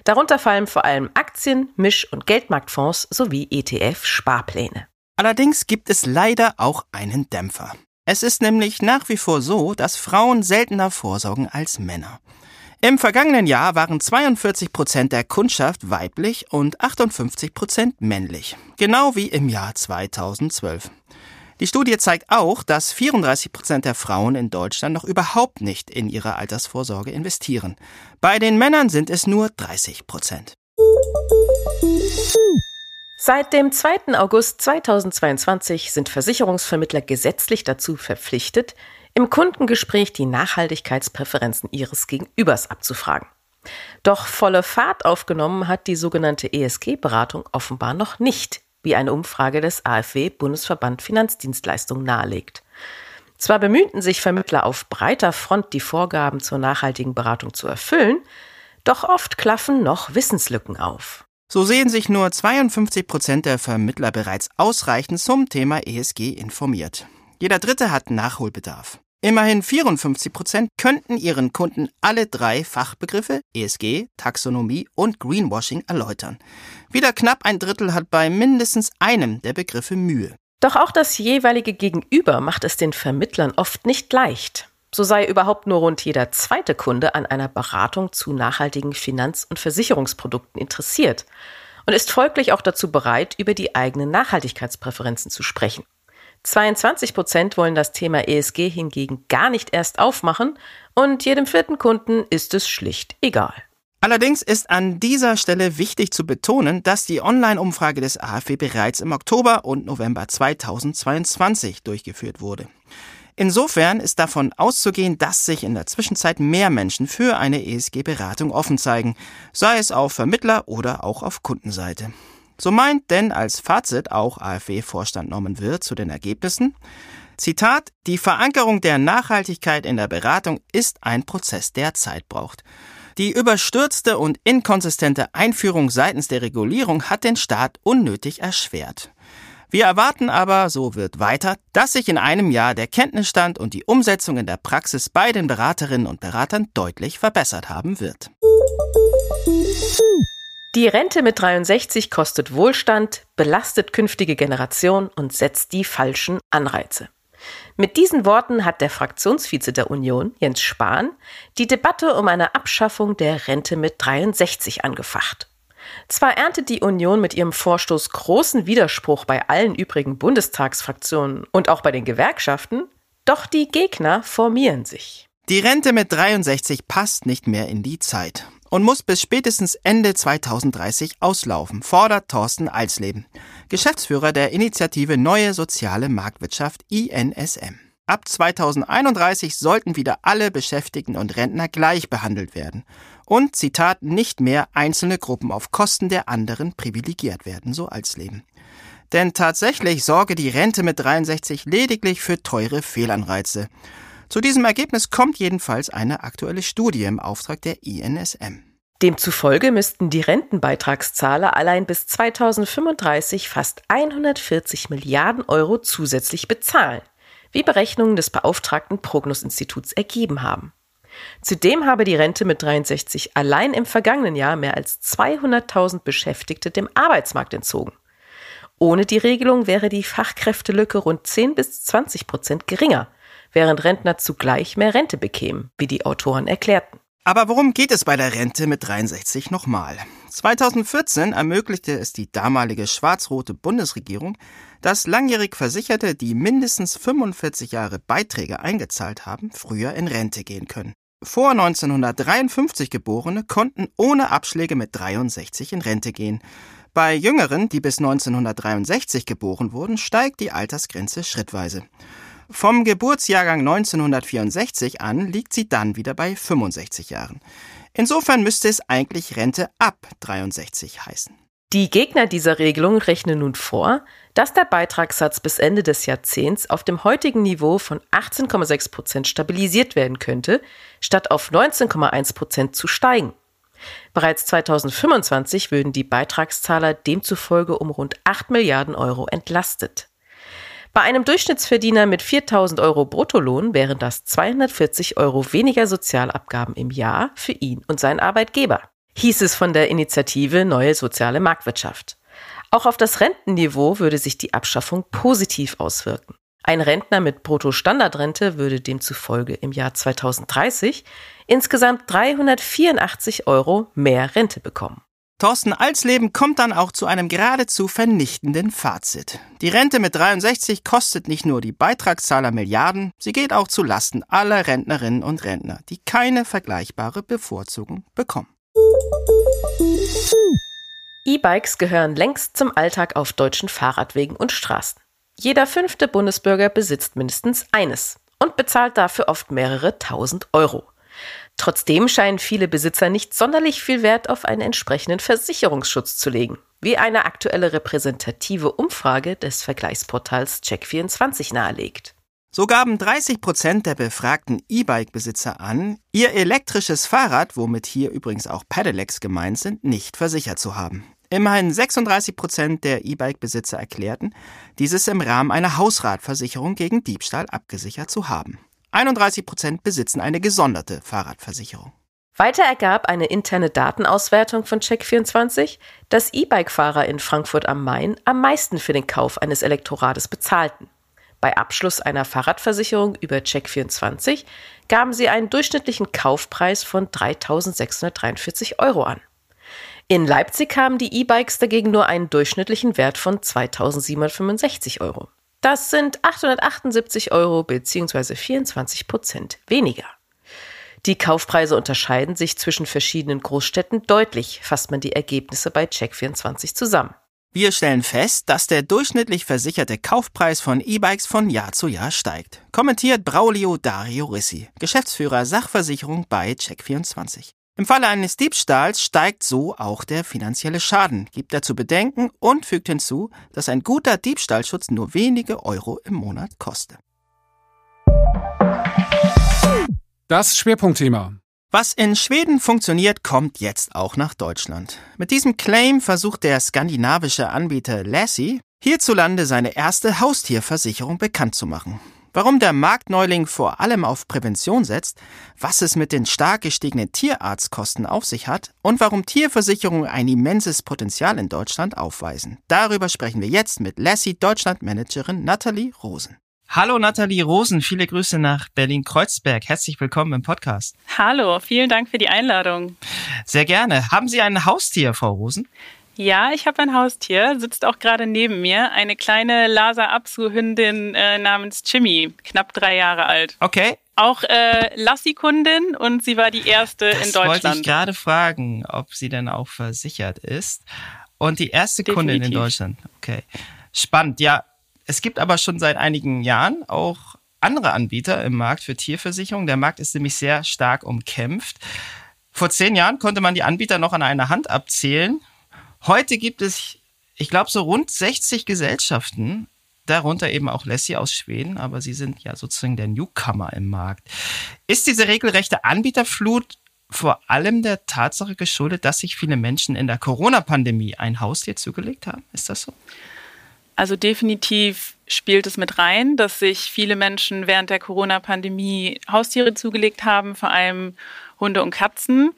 Darunter fallen vor allem Aktien, Misch- und Geldmarktfonds sowie ETF-Sparpläne. Allerdings gibt es leider auch einen Dämpfer. Es ist nämlich nach wie vor so, dass Frauen seltener vorsorgen als Männer. Im vergangenen Jahr waren 42 Prozent der Kundschaft weiblich und 58 Prozent männlich. Genau wie im Jahr 2012. Die Studie zeigt auch, dass 34 Prozent der Frauen in Deutschland noch überhaupt nicht in ihre Altersvorsorge investieren. Bei den Männern sind es nur 30 Prozent. Seit dem 2. August 2022 sind Versicherungsvermittler gesetzlich dazu verpflichtet, im Kundengespräch die Nachhaltigkeitspräferenzen ihres Gegenübers abzufragen. Doch volle Fahrt aufgenommen hat die sogenannte ESG-Beratung offenbar noch nicht, wie eine Umfrage des AfW Bundesverband Finanzdienstleistungen nahelegt. Zwar bemühten sich Vermittler auf breiter Front, die Vorgaben zur nachhaltigen Beratung zu erfüllen, doch oft klaffen noch Wissenslücken auf. So sehen sich nur 52 Prozent der Vermittler bereits ausreichend zum Thema ESG informiert. Jeder Dritte hat Nachholbedarf. Immerhin 54 Prozent könnten ihren Kunden alle drei Fachbegriffe ESG, Taxonomie und Greenwashing erläutern. Wieder knapp ein Drittel hat bei mindestens einem der Begriffe Mühe. Doch auch das jeweilige Gegenüber macht es den Vermittlern oft nicht leicht. So sei überhaupt nur rund jeder zweite Kunde an einer Beratung zu nachhaltigen Finanz- und Versicherungsprodukten interessiert und ist folglich auch dazu bereit, über die eigenen Nachhaltigkeitspräferenzen zu sprechen. 22 Prozent wollen das Thema ESG hingegen gar nicht erst aufmachen und jedem vierten Kunden ist es schlicht egal. Allerdings ist an dieser Stelle wichtig zu betonen, dass die Online-Umfrage des AfW bereits im Oktober und November 2022 durchgeführt wurde. Insofern ist davon auszugehen, dass sich in der Zwischenzeit mehr Menschen für eine ESG-Beratung offen zeigen, sei es auf Vermittler oder auch auf Kundenseite. So meint denn als Fazit auch AfW-Vorstand Norman Wirth zu den Ergebnissen, Zitat, die Verankerung der Nachhaltigkeit in der Beratung ist ein Prozess, der Zeit braucht. Die überstürzte und inkonsistente Einführung seitens der Regulierung hat den Staat unnötig erschwert. Wir erwarten aber, so wird weiter, dass sich in einem Jahr der Kenntnisstand und die Umsetzung in der Praxis bei den Beraterinnen und Beratern deutlich verbessert haben wird. Die Rente mit 63 kostet Wohlstand, belastet künftige Generationen und setzt die falschen Anreize. Mit diesen Worten hat der Fraktionsvize der Union, Jens Spahn, die Debatte um eine Abschaffung der Rente mit 63 angefacht. Zwar erntet die Union mit ihrem Vorstoß großen Widerspruch bei allen übrigen Bundestagsfraktionen und auch bei den Gewerkschaften, doch die Gegner formieren sich. Die Rente mit 63 passt nicht mehr in die Zeit und muss bis spätestens Ende 2030 auslaufen, fordert Thorsten Alsleben, Geschäftsführer der Initiative Neue Soziale Marktwirtschaft INSM. Ab 2031 sollten wieder alle Beschäftigten und Rentner gleich behandelt werden und, Zitat, nicht mehr einzelne Gruppen auf Kosten der anderen privilegiert werden, so als Leben. Denn tatsächlich sorge die Rente mit 63 lediglich für teure Fehlanreize. Zu diesem Ergebnis kommt jedenfalls eine aktuelle Studie im Auftrag der INSM. Demzufolge müssten die Rentenbeitragszahler allein bis 2035 fast 140 Milliarden Euro zusätzlich bezahlen, wie Berechnungen des beauftragten Prognosinstituts ergeben haben. Zudem habe die Rente mit 63 allein im vergangenen Jahr mehr als 200.000 Beschäftigte dem Arbeitsmarkt entzogen. Ohne die Regelung wäre die Fachkräftelücke rund 10 bis 20 Prozent geringer, während Rentner zugleich mehr Rente bekämen, wie die Autoren erklärten. Aber worum geht es bei der Rente mit 63 nochmal? 2014 ermöglichte es die damalige schwarz-rote Bundesregierung, dass langjährig Versicherte, die mindestens 45 Jahre Beiträge eingezahlt haben, früher in Rente gehen können. Vor 1953 Geborene konnten ohne Abschläge mit 63 in Rente gehen. Bei Jüngeren, die bis 1963 geboren wurden, steigt die Altersgrenze schrittweise. Vom Geburtsjahrgang 1964 an liegt sie dann wieder bei 65 Jahren. Insofern müsste es eigentlich Rente ab 63 heißen. Die Gegner dieser Regelung rechnen nun vor, dass der Beitragssatz bis Ende des Jahrzehnts auf dem heutigen Niveau von 18,6 Prozent stabilisiert werden könnte, statt auf 19,1 Prozent zu steigen. Bereits 2025 würden die Beitragszahler demzufolge um rund 8 Milliarden Euro entlastet. Bei einem Durchschnittsverdiener mit 4000 Euro Bruttolohn wären das 240 Euro weniger Sozialabgaben im Jahr für ihn und seinen Arbeitgeber, hieß es von der Initiative Neue Soziale Marktwirtschaft. Auch auf das Rentenniveau würde sich die Abschaffung positiv auswirken. Ein Rentner mit Bruttostandardrente würde demzufolge im Jahr 2030 insgesamt 384 Euro mehr Rente bekommen. Thorsten Alsleben kommt dann auch zu einem geradezu vernichtenden Fazit. Die Rente mit 63 kostet nicht nur die Beitragszahler Milliarden, sie geht auch zu Lasten aller Rentnerinnen und Rentner, die keine vergleichbare Bevorzugung bekommen. E-Bikes gehören längst zum Alltag auf deutschen Fahrradwegen und Straßen. Jeder fünfte Bundesbürger besitzt mindestens eines und bezahlt dafür oft mehrere tausend Euro. Trotzdem scheinen viele Besitzer nicht sonderlich viel Wert auf einen entsprechenden Versicherungsschutz zu legen, wie eine aktuelle repräsentative Umfrage des Vergleichsportals Check24 nahelegt. So gaben 30 Prozent der befragten E-Bike-Besitzer an, ihr elektrisches Fahrrad, womit hier übrigens auch Pedelecs gemeint sind, nicht versichert zu haben. Immerhin 36 Prozent der E-Bike-Besitzer erklärten, dieses im Rahmen einer Hausratversicherung gegen Diebstahl abgesichert zu haben. 31 Prozent besitzen eine gesonderte Fahrradversicherung. Weiter ergab eine interne Datenauswertung von Check24, dass E-Bike-Fahrer in Frankfurt am Main am meisten für den Kauf eines Elektorades bezahlten. Bei Abschluss einer Fahrradversicherung über Check24 gaben sie einen durchschnittlichen Kaufpreis von 3.643 Euro an. In Leipzig haben die E-Bikes dagegen nur einen durchschnittlichen Wert von 2.765 Euro. Das sind 878 Euro bzw. 24 Prozent weniger. Die Kaufpreise unterscheiden sich zwischen verschiedenen Großstädten deutlich, fasst man die Ergebnisse bei Check24 zusammen. Wir stellen fest, dass der durchschnittlich versicherte Kaufpreis von E-Bikes von Jahr zu Jahr steigt. Kommentiert Braulio Dario Rissi, Geschäftsführer Sachversicherung bei Check24. Im Falle eines Diebstahls steigt so auch der finanzielle Schaden, gibt er zu bedenken und fügt hinzu, dass ein guter Diebstahlschutz nur wenige Euro im Monat koste. Das Schwerpunktthema. Was in Schweden funktioniert, kommt jetzt auch nach Deutschland. Mit diesem Claim versucht der skandinavische Anbieter Lassie hierzulande seine erste Haustierversicherung bekannt zu machen. Warum der Marktneuling vor allem auf Prävention setzt, was es mit den stark gestiegenen Tierarztkosten auf sich hat und warum Tierversicherungen ein immenses Potenzial in Deutschland aufweisen. Darüber sprechen wir jetzt mit Lassie Deutschland-Managerin Nathalie Rosen. Hallo Nathalie Rosen, viele Grüße nach Berlin-Kreuzberg. Herzlich willkommen im Podcast. Hallo, vielen Dank für die Einladung. Sehr gerne. Haben Sie ein Haustier, Frau Rosen? Ja, ich habe ein Haustier, sitzt auch gerade neben mir, eine kleine Lhasa Apsu-Hündin äh, namens Jimmy, knapp drei Jahre alt. Okay. Auch äh, Lassi-Kundin und sie war die erste das in Deutschland. wollte ich gerade fragen, ob sie denn auch versichert ist. Und die erste Definitiv. Kundin in Deutschland. Okay. Spannend. Ja, es gibt aber schon seit einigen Jahren auch andere Anbieter im Markt für Tierversicherung. Der Markt ist nämlich sehr stark umkämpft. Vor zehn Jahren konnte man die Anbieter noch an einer Hand abzählen. Heute gibt es, ich glaube, so rund 60 Gesellschaften, darunter eben auch Lassie aus Schweden, aber sie sind ja sozusagen der Newcomer im Markt. Ist diese regelrechte Anbieterflut vor allem der Tatsache geschuldet, dass sich viele Menschen in der Corona-Pandemie ein Haustier zugelegt haben? Ist das so? Also definitiv spielt es mit rein, dass sich viele Menschen während der Corona-Pandemie Haustiere zugelegt haben, vor allem Hunde und Katzen.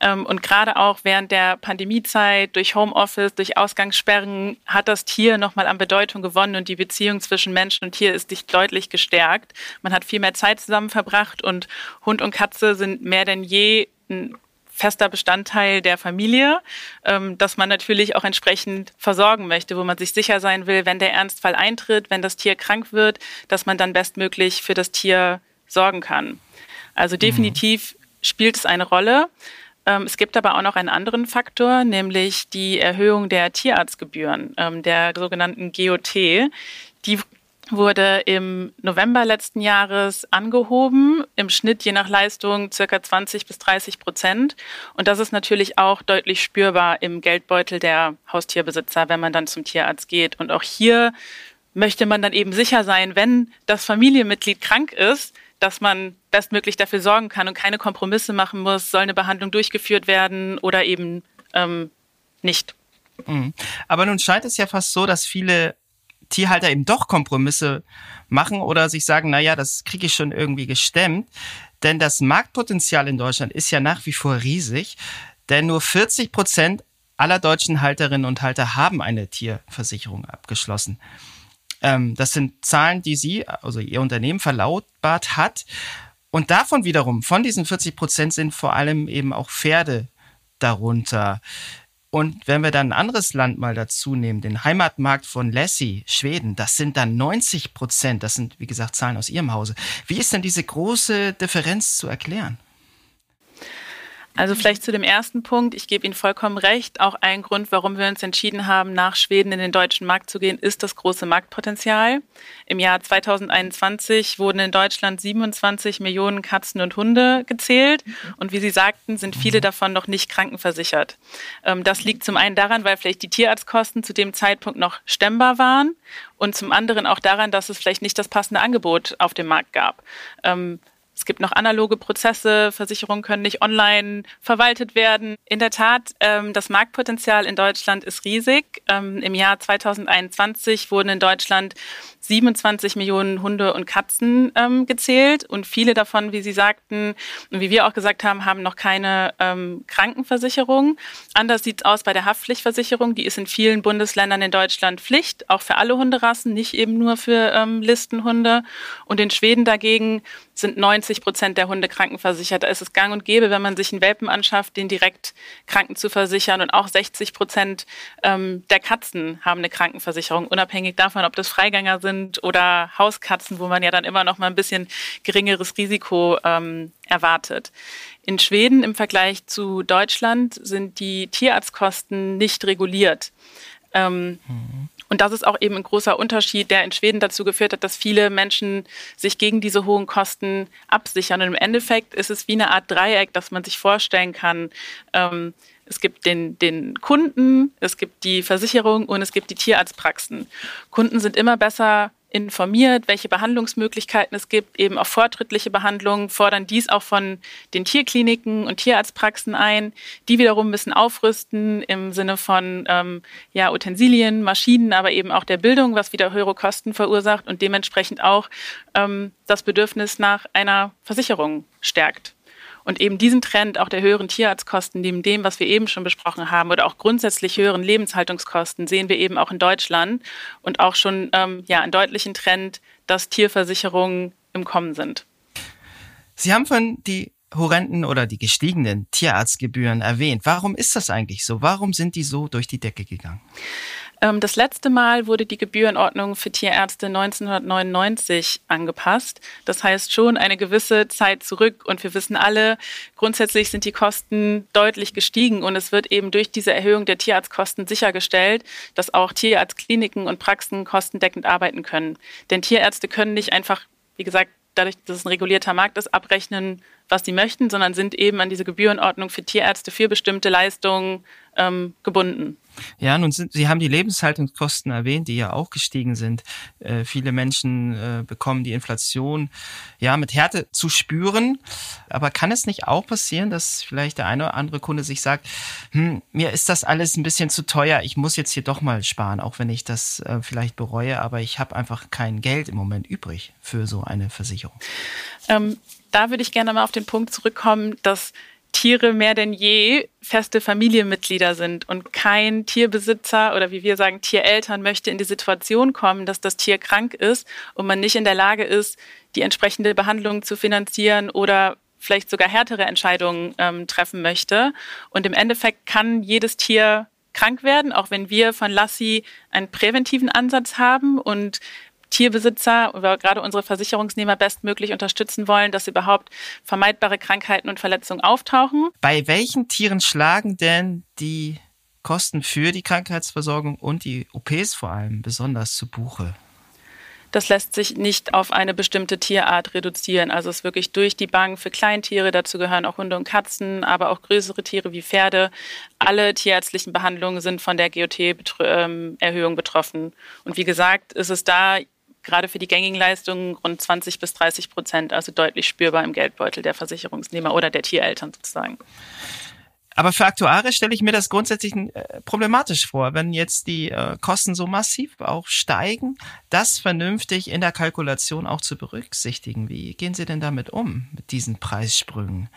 Ähm, Und gerade auch während der Pandemiezeit durch Homeoffice, durch Ausgangssperren hat das Tier nochmal an Bedeutung gewonnen und die Beziehung zwischen Mensch und Tier ist sich deutlich gestärkt. Man hat viel mehr Zeit zusammen verbracht und Hund und Katze sind mehr denn je ein fester Bestandteil der Familie, ähm, dass man natürlich auch entsprechend versorgen möchte, wo man sich sicher sein will, wenn der Ernstfall eintritt, wenn das Tier krank wird, dass man dann bestmöglich für das Tier sorgen kann. Also definitiv spielt es eine Rolle. Ähm, Es gibt aber auch noch einen anderen Faktor, nämlich die Erhöhung der Tierarztgebühren, ähm, der sogenannten GOT. Die wurde im November letzten Jahres angehoben, im Schnitt je nach Leistung circa 20 bis 30 Prozent. Und das ist natürlich auch deutlich spürbar im Geldbeutel der Haustierbesitzer, wenn man dann zum Tierarzt geht. Und auch hier möchte man dann eben sicher sein, wenn das Familienmitglied krank ist, dass man bestmöglich dafür sorgen kann und keine Kompromisse machen muss, soll eine Behandlung durchgeführt werden oder eben ähm, nicht. Mhm. Aber nun scheint es ja fast so, dass viele Tierhalter eben doch Kompromisse machen oder sich sagen, na ja, das kriege ich schon irgendwie gestemmt. Denn das Marktpotenzial in Deutschland ist ja nach wie vor riesig. Denn nur 40 Prozent aller deutschen Halterinnen und Halter haben eine Tierversicherung abgeschlossen. Ähm, das sind Zahlen, die Sie, also Ihr Unternehmen verlautbart hat. Und davon wiederum, von diesen 40 Prozent sind vor allem eben auch Pferde darunter. Und wenn wir dann ein anderes Land mal dazu nehmen, den Heimatmarkt von Lassie, Schweden, das sind dann 90 Prozent. Das sind, wie gesagt, Zahlen aus Ihrem Hause. Wie ist denn diese große Differenz zu erklären? Also vielleicht zu dem ersten Punkt. Ich gebe Ihnen vollkommen recht. Auch ein Grund, warum wir uns entschieden haben, nach Schweden in den deutschen Markt zu gehen, ist das große Marktpotenzial. Im Jahr 2021 wurden in Deutschland 27 Millionen Katzen und Hunde gezählt. Und wie Sie sagten, sind viele davon noch nicht krankenversichert. Ähm, das liegt zum einen daran, weil vielleicht die Tierarztkosten zu dem Zeitpunkt noch stemmbar waren und zum anderen auch daran, dass es vielleicht nicht das passende Angebot auf dem Markt gab. Ähm, es gibt noch analoge Prozesse, Versicherungen können nicht online verwaltet werden. In der Tat, ähm, das Marktpotenzial in Deutschland ist riesig. Ähm, Im Jahr 2021 wurden in Deutschland 27 Millionen Hunde und Katzen ähm, gezählt und viele davon, wie Sie sagten und wie wir auch gesagt haben, haben noch keine Krankenversicherung. Anders sieht es aus bei der Haftpflichtversicherung. Die ist in vielen Bundesländern in Deutschland Pflicht, auch für alle Hunderassen, nicht eben nur für Listenhunde. Und in Schweden dagegen sind 90 Prozent der Hunde krankenversichert. Da ist es gang und gäbe, wenn man sich einen Welpen anschafft, den direkt kranken zu versichern. Und auch 60 Prozent ähm, der Katzen haben eine Krankenversicherung, unabhängig davon, ob das Freigänger sind oder Hauskatzen, wo man ja dann immer noch mal ein bisschen geringeres Risiko ähm, erwartet. In Schweden im Vergleich zu Deutschland sind die Tierarztkosten nicht reguliert. Ähm, mhm. Und das ist auch eben ein großer Unterschied, der in Schweden dazu geführt hat, dass viele Menschen sich gegen diese hohen Kosten absichern. Und im Endeffekt ist es wie eine Art Dreieck, das man sich vorstellen kann. Ähm, es gibt den, den Kunden, es gibt die Versicherung und es gibt die Tierarztpraxen. Kunden sind immer besser informiert, welche Behandlungsmöglichkeiten es gibt, eben auch fortschrittliche Behandlungen, fordern dies auch von den Tierkliniken und Tierarztpraxen ein. Die wiederum müssen aufrüsten im Sinne von ähm, ja, Utensilien, Maschinen, aber eben auch der Bildung, was wieder höhere Kosten verursacht und dementsprechend auch ähm, das Bedürfnis nach einer Versicherung stärkt. Und eben diesen Trend auch der höheren Tierarztkosten neben dem, was wir eben schon besprochen haben, oder auch grundsätzlich höheren Lebenshaltungskosten sehen wir eben auch in Deutschland und auch schon ähm, ja, einen deutlichen Trend, dass Tierversicherungen im Kommen sind. Sie haben von die horrenden oder die gestiegenen Tierarztgebühren erwähnt. Warum ist das eigentlich so? Warum sind die so durch die Decke gegangen? Ähm, das letzte Mal wurde die Gebührenordnung für Tierärzte 1999 angepasst. Das heißt schon eine gewisse Zeit zurück. Und wir wissen alle, grundsätzlich sind die Kosten deutlich gestiegen. Und es wird eben durch diese Erhöhung der Tierarztkosten sichergestellt, dass auch Tierarztkliniken und Praxen kostendeckend arbeiten können. Denn Tierärzte können nicht einfach, wie gesagt, dadurch, dass es ein regulierter Markt ist, abrechnen, was sie möchten, sondern sind eben an diese Gebührenordnung für Tierärzte für bestimmte Leistungen ähm, gebunden. Ja, nun sind, Sie haben die Lebenshaltungskosten erwähnt, die ja auch gestiegen sind. Äh, viele Menschen äh, bekommen die Inflation ja mit Härte zu spüren. Aber kann es nicht auch passieren, dass vielleicht der eine oder andere Kunde sich sagt, hm, mir ist das alles ein bisschen zu teuer, ich muss jetzt hier doch mal sparen, auch wenn ich das äh, vielleicht bereue, aber ich habe einfach kein Geld im Moment übrig für so eine Versicherung. Ähm, da würde ich gerne mal auf den Punkt zurückkommen, dass Tiere mehr denn je feste Familienmitglieder sind und kein Tierbesitzer oder wie wir sagen Tiereltern möchte in die Situation kommen, dass das Tier krank ist und man nicht in der Lage ist, die entsprechende Behandlung zu finanzieren oder vielleicht sogar härtere Entscheidungen ähm, treffen möchte. Und im Endeffekt kann jedes Tier krank werden, auch wenn wir von Lassi einen präventiven Ansatz haben und Tierbesitzer oder gerade unsere Versicherungsnehmer bestmöglich unterstützen wollen, dass überhaupt vermeidbare Krankheiten und Verletzungen auftauchen. Bei welchen Tieren schlagen denn die Kosten für die Krankheitsversorgung und die OPs vor allem besonders zu Buche? Das lässt sich nicht auf eine bestimmte Tierart reduzieren. Also es ist wirklich durch die Bank für Kleintiere, dazu gehören auch Hunde und Katzen, aber auch größere Tiere wie Pferde. Alle tierärztlichen Behandlungen sind von der GOT-Erhöhung betroffen. Und wie gesagt, ist es da gerade für die gängigen Leistungen rund 20 bis 30 Prozent, also deutlich spürbar im Geldbeutel der Versicherungsnehmer oder der Tiereltern sozusagen. Aber für Aktuare stelle ich mir das grundsätzlich äh, problematisch vor, wenn jetzt die äh, Kosten so massiv auch steigen, das vernünftig in der Kalkulation auch zu berücksichtigen. Wie gehen Sie denn damit um, mit diesen Preissprüngen?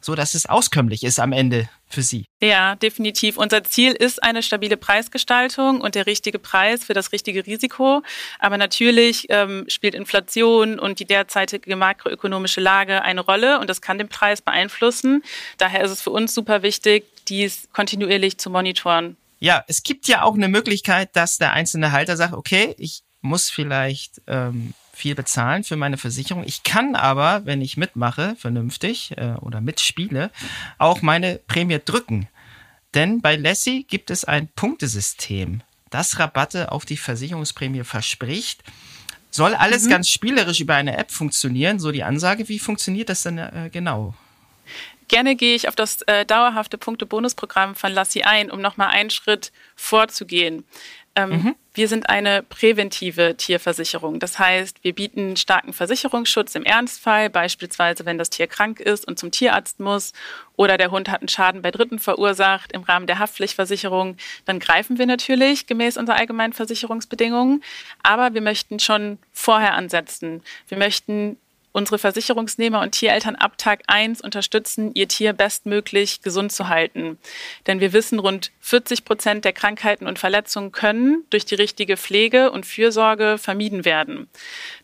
So dass es auskömmlich ist am Ende für Sie. Ja, definitiv. Unser Ziel ist eine stabile Preisgestaltung und der richtige Preis für das richtige Risiko. Aber natürlich ähm, spielt Inflation und die derzeitige makroökonomische Lage eine Rolle und das kann den Preis beeinflussen. Daher ist es für uns super wichtig, dies kontinuierlich zu monitoren. Ja, es gibt ja auch eine Möglichkeit, dass der einzelne Halter sagt, okay, ich muss vielleicht ähm, viel bezahlen für meine Versicherung. Ich kann aber, wenn ich mitmache, vernünftig äh, oder mitspiele, auch meine Prämie drücken. Denn bei Lassie gibt es ein Punktesystem, das Rabatte auf die Versicherungsprämie verspricht. Soll alles mhm. ganz spielerisch über eine App funktionieren, so die Ansage. Wie funktioniert das denn äh, genau? Gerne gehe ich auf das äh, dauerhafte Punkte-Bonusprogramm von Lassi ein, um nochmal einen Schritt vorzugehen. Ähm, mhm. Wir sind eine präventive Tierversicherung. Das heißt, wir bieten starken Versicherungsschutz im Ernstfall, beispielsweise wenn das Tier krank ist und zum Tierarzt muss oder der Hund hat einen Schaden bei Dritten verursacht im Rahmen der Haftpflichtversicherung. Dann greifen wir natürlich gemäß unserer allgemeinen Versicherungsbedingungen. Aber wir möchten schon vorher ansetzen. Wir möchten unsere Versicherungsnehmer und Tiereltern ab Tag 1 unterstützen, ihr Tier bestmöglich gesund zu halten. Denn wir wissen, rund 40 Prozent der Krankheiten und Verletzungen können durch die richtige Pflege und Fürsorge vermieden werden.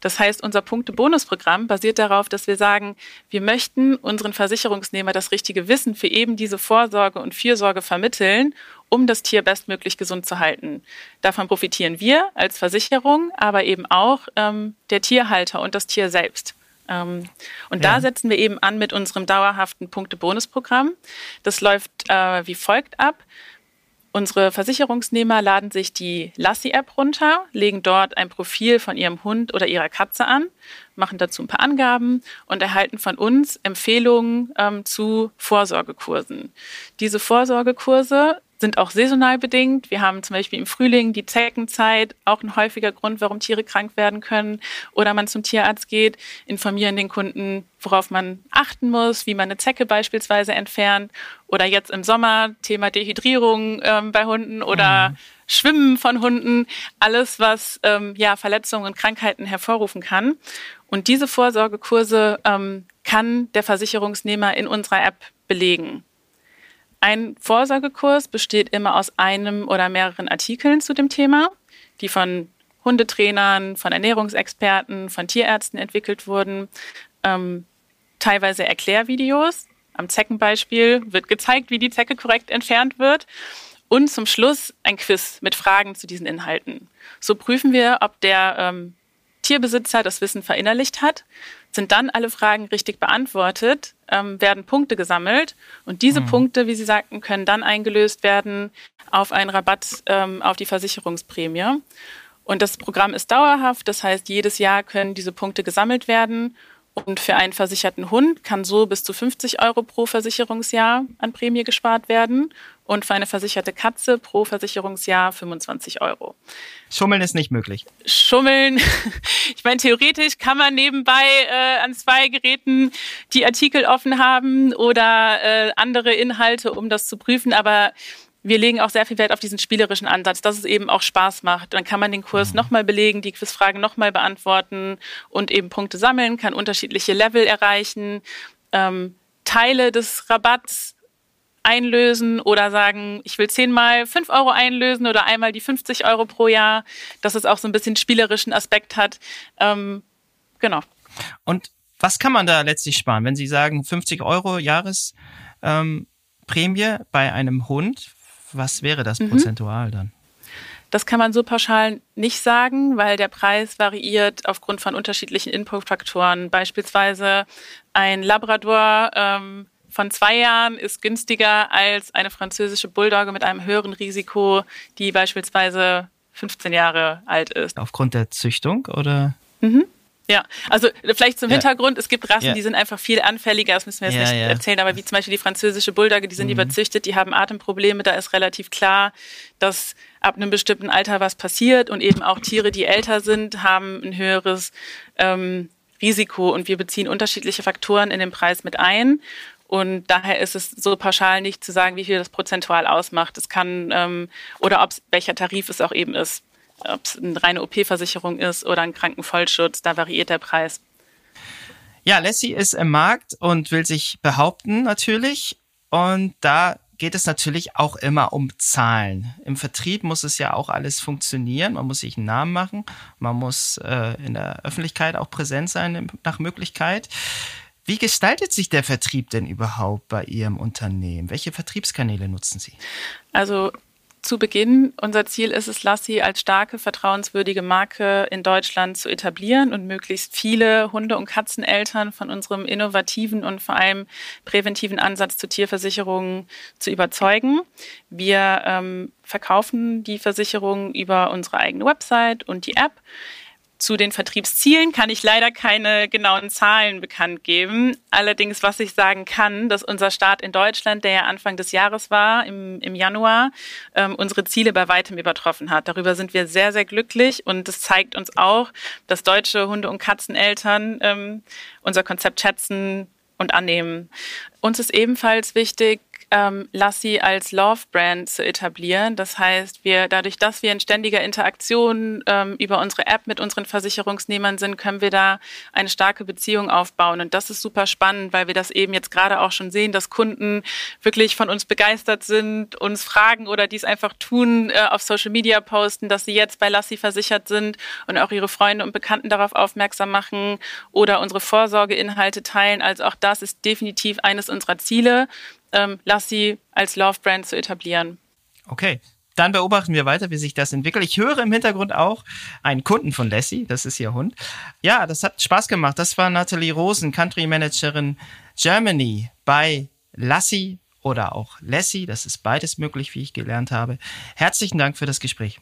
Das heißt, unser Punkte-Bonusprogramm basiert darauf, dass wir sagen, wir möchten unseren Versicherungsnehmer das richtige Wissen für eben diese Vorsorge und Fürsorge vermitteln um das Tier bestmöglich gesund zu halten. Davon profitieren wir als Versicherung, aber eben auch ähm, der Tierhalter und das Tier selbst. Ähm, und ja. da setzen wir eben an mit unserem dauerhaften Punkte-Bonus-Programm. Das läuft äh, wie folgt ab. Unsere Versicherungsnehmer laden sich die Lassi-App runter, legen dort ein Profil von ihrem Hund oder ihrer Katze an, machen dazu ein paar Angaben und erhalten von uns Empfehlungen ähm, zu Vorsorgekursen. Diese Vorsorgekurse sind auch saisonal bedingt. Wir haben zum Beispiel im Frühling die Zeckenzeit, auch ein häufiger Grund, warum Tiere krank werden können. Oder man zum Tierarzt geht, informieren den Kunden, worauf man achten muss, wie man eine Zecke beispielsweise entfernt. Oder jetzt im Sommer Thema Dehydrierung ähm, bei Hunden oder mhm. Schwimmen von Hunden. Alles, was ähm, ja Verletzungen und Krankheiten hervorrufen kann. Und diese Vorsorgekurse ähm, kann der Versicherungsnehmer in unserer App belegen. Ein Vorsorgekurs besteht immer aus einem oder mehreren Artikeln zu dem Thema, die von Hundetrainern, von Ernährungsexperten, von Tierärzten entwickelt wurden. Ähm, teilweise Erklärvideos. Am Zeckenbeispiel wird gezeigt, wie die Zecke korrekt entfernt wird. Und zum Schluss ein Quiz mit Fragen zu diesen Inhalten. So prüfen wir, ob der ähm, Tierbesitzer das Wissen verinnerlicht hat. Sind dann alle Fragen richtig beantwortet, ähm, werden Punkte gesammelt und diese mhm. Punkte, wie Sie sagten, können dann eingelöst werden auf einen Rabatt ähm, auf die Versicherungsprämie. Und das Programm ist dauerhaft, das heißt, jedes Jahr können diese Punkte gesammelt werden und für einen versicherten Hund kann so bis zu 50 Euro pro Versicherungsjahr an Prämie gespart werden und für eine versicherte Katze pro Versicherungsjahr 25 Euro. Schummeln ist nicht möglich. Schummeln, ich meine, theoretisch kann man nebenbei äh, an zwei Geräten die Artikel offen haben oder äh, andere Inhalte, um das zu prüfen, aber wir legen auch sehr viel Wert auf diesen spielerischen Ansatz, dass es eben auch Spaß macht. Dann kann man den Kurs mhm. nochmal belegen, die Quizfragen nochmal beantworten und eben Punkte sammeln, kann unterschiedliche Level erreichen, ähm, Teile des Rabatts einlösen oder sagen, ich will zehnmal fünf Euro einlösen oder einmal die 50 Euro pro Jahr, dass es auch so ein bisschen spielerischen Aspekt hat. Ähm, genau. Und was kann man da letztlich sparen, wenn Sie sagen 50 Euro Jahresprämie ähm, bei einem Hund? Was wäre das mhm. prozentual dann? Das kann man so pauschal nicht sagen, weil der Preis variiert aufgrund von unterschiedlichen Inputfaktoren. Beispielsweise ein Labrador ähm, von zwei Jahren ist günstiger als eine französische Bulldogge mit einem höheren Risiko, die beispielsweise 15 Jahre alt ist. Aufgrund der Züchtung oder? Mhm. Ja, also vielleicht zum ja. Hintergrund, es gibt Rassen, ja. die sind einfach viel anfälliger, das müssen wir jetzt ja, nicht erzählen, aber wie zum Beispiel die französische Bulldogge, die sind mhm. überzüchtet, die haben Atemprobleme, da ist relativ klar, dass ab einem bestimmten Alter was passiert und eben auch Tiere, die älter sind, haben ein höheres ähm, Risiko und wir beziehen unterschiedliche Faktoren in den Preis mit ein. Und daher ist es so pauschal nicht zu sagen, wie viel das prozentual ausmacht. Es kann ähm, oder ob welcher Tarif es auch eben ist ob es eine reine OP-Versicherung ist oder ein Krankenvollschutz, da variiert der Preis. Ja, Lassie ist im Markt und will sich behaupten natürlich. Und da geht es natürlich auch immer um Zahlen. Im Vertrieb muss es ja auch alles funktionieren. Man muss sich einen Namen machen. Man muss äh, in der Öffentlichkeit auch präsent sein nach Möglichkeit. Wie gestaltet sich der Vertrieb denn überhaupt bei Ihrem Unternehmen? Welche Vertriebskanäle nutzen Sie? Also zu Beginn. Unser Ziel ist es, Lassi als starke, vertrauenswürdige Marke in Deutschland zu etablieren und möglichst viele Hunde- und Katzeneltern von unserem innovativen und vor allem präventiven Ansatz zur Tierversicherung zu überzeugen. Wir ähm, verkaufen die Versicherung über unsere eigene Website und die App. Zu den Vertriebszielen kann ich leider keine genauen Zahlen bekannt geben. Allerdings, was ich sagen kann, dass unser Start in Deutschland, der ja Anfang des Jahres war, im, im Januar, ähm, unsere Ziele bei weitem übertroffen hat. Darüber sind wir sehr, sehr glücklich und das zeigt uns auch, dass deutsche Hunde- und Katzeneltern ähm, unser Konzept schätzen und annehmen. Uns ist ebenfalls wichtig, ähm, Lassi als Love-Brand zu etablieren. Das heißt, wir dadurch, dass wir in ständiger Interaktion ähm, über unsere App mit unseren Versicherungsnehmern sind, können wir da eine starke Beziehung aufbauen. Und das ist super spannend, weil wir das eben jetzt gerade auch schon sehen, dass Kunden wirklich von uns begeistert sind, uns fragen oder dies einfach tun, äh, auf Social Media posten, dass sie jetzt bei Lassi versichert sind und auch ihre Freunde und Bekannten darauf aufmerksam machen oder unsere Vorsorgeinhalte teilen. Also auch das ist definitiv eines unserer Ziele ähm, Lassi als Love-Brand zu etablieren. Okay. Dann beobachten wir weiter, wie sich das entwickelt. Ich höre im Hintergrund auch einen Kunden von Lassie, das ist ihr Hund. Ja, das hat Spaß gemacht. Das war Nathalie Rosen, Country Managerin Germany bei Lassie oder auch Lassie. Das ist beides möglich, wie ich gelernt habe. Herzlichen Dank für das Gespräch.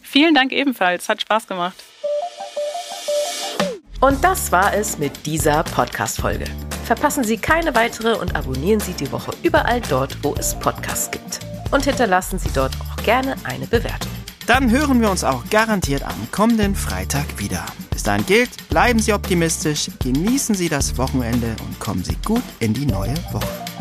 Vielen Dank ebenfalls. Hat Spaß gemacht. Und das war es mit dieser Podcast-Folge. Verpassen Sie keine weitere und abonnieren Sie die Woche überall dort, wo es Podcasts gibt. Und hinterlassen Sie dort auch gerne eine Bewertung. Dann hören wir uns auch garantiert am kommenden Freitag wieder. Bis dahin gilt, bleiben Sie optimistisch, genießen Sie das Wochenende und kommen Sie gut in die neue Woche.